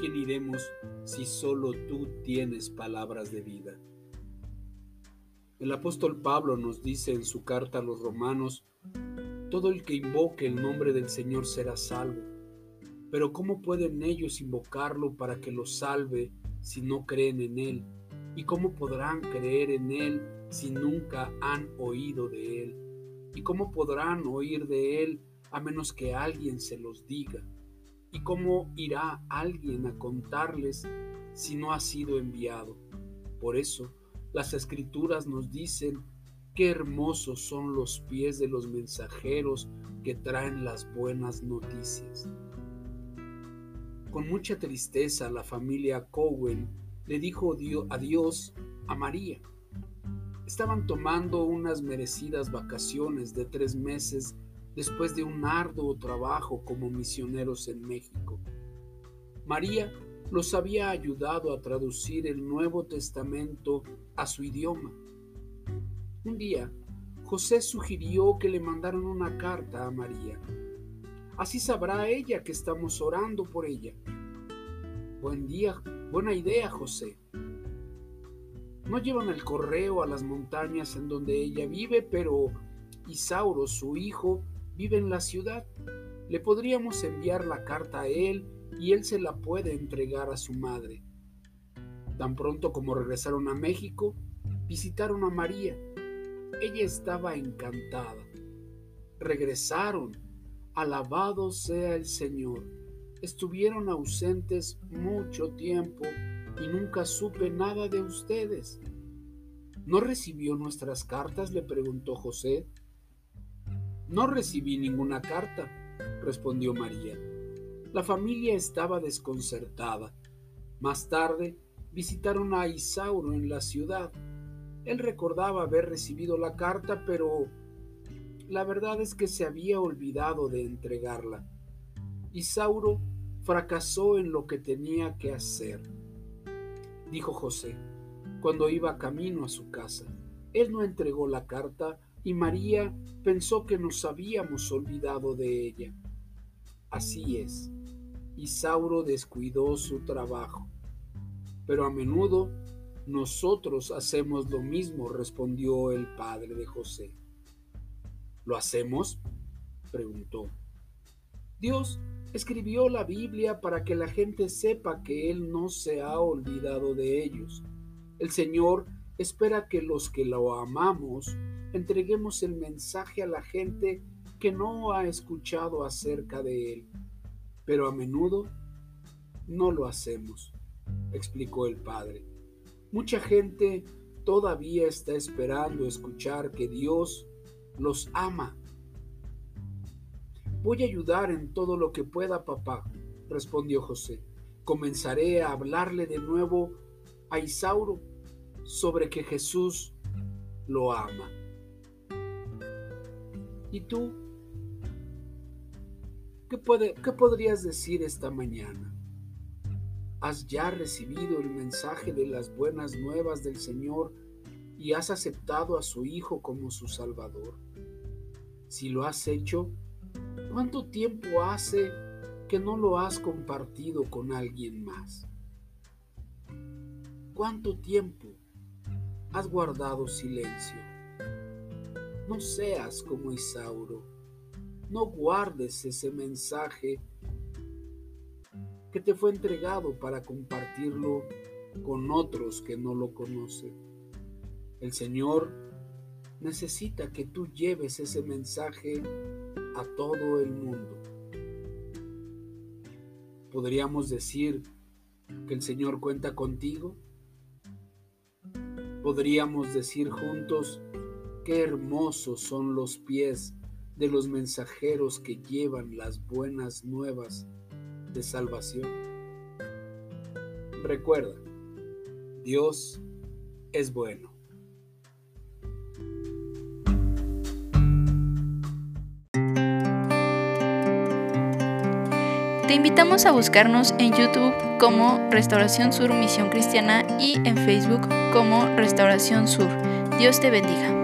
viviremos si solo tú tienes palabras de vida. El apóstol Pablo nos dice en su carta a los romanos, todo el que invoque el nombre del Señor será salvo. Pero ¿cómo pueden ellos invocarlo para que los salve si no creen en Él? ¿Y cómo podrán creer en Él si nunca han oído de Él? ¿Y cómo podrán oír de Él a menos que alguien se los diga? ¿Y cómo irá alguien a contarles si no ha sido enviado? Por eso, las escrituras nos dicen qué hermosos son los pies de los mensajeros que traen las buenas noticias. Con mucha tristeza la familia Cowen le dijo adiós a María. Estaban tomando unas merecidas vacaciones de tres meses después de un arduo trabajo como misioneros en México. María los había ayudado a traducir el Nuevo Testamento a su idioma. Un día, José sugirió que le mandaran una carta a María. Así sabrá ella que estamos orando por ella. Buen día, buena idea, José. No llevan el correo a las montañas en donde ella vive, pero Isauro, su hijo, vive en la ciudad. Le podríamos enviar la carta a él y él se la puede entregar a su madre. Tan pronto como regresaron a México, visitaron a María. Ella estaba encantada. Regresaron. Alabado sea el Señor. Estuvieron ausentes mucho tiempo y nunca supe nada de ustedes. ¿No recibió nuestras cartas? le preguntó José. No recibí ninguna carta, respondió María. La familia estaba desconcertada. Más tarde visitaron a Isauro en la ciudad. Él recordaba haber recibido la carta, pero la verdad es que se había olvidado de entregarla. Isauro fracasó en lo que tenía que hacer, dijo José, cuando iba camino a su casa. Él no entregó la carta y María pensó que nos habíamos olvidado de ella. Así es, Isauro descuidó su trabajo. Pero a menudo nosotros hacemos lo mismo, respondió el padre de José. ¿Lo hacemos? preguntó. Dios escribió la Biblia para que la gente sepa que Él no se ha olvidado de ellos. El Señor espera que los que lo amamos entreguemos el mensaje a la gente que no ha escuchado acerca de Él. Pero a menudo no lo hacemos, explicó el Padre. Mucha gente todavía está esperando escuchar que Dios los ama. Voy a ayudar en todo lo que pueda, papá, respondió José. Comenzaré a hablarle de nuevo a Isauro sobre que Jesús lo ama. ¿Y tú? ¿Qué, puede, ¿Qué podrías decir esta mañana? ¿Has ya recibido el mensaje de las buenas nuevas del Señor y has aceptado a su Hijo como su Salvador? Si lo has hecho, ¿cuánto tiempo hace que no lo has compartido con alguien más? ¿Cuánto tiempo has guardado silencio? No seas como Isauro. No guardes ese mensaje que te fue entregado para compartirlo con otros que no lo conocen. El Señor necesita que tú lleves ese mensaje a todo el mundo. ¿Podríamos decir que el Señor cuenta contigo? ¿Podríamos decir juntos, Qué hermosos son los pies de los mensajeros que llevan las buenas nuevas de salvación. Recuerda, Dios es bueno. Te invitamos a buscarnos en YouTube como Restauración Sur Misión Cristiana y en Facebook como Restauración Sur. Dios te bendiga.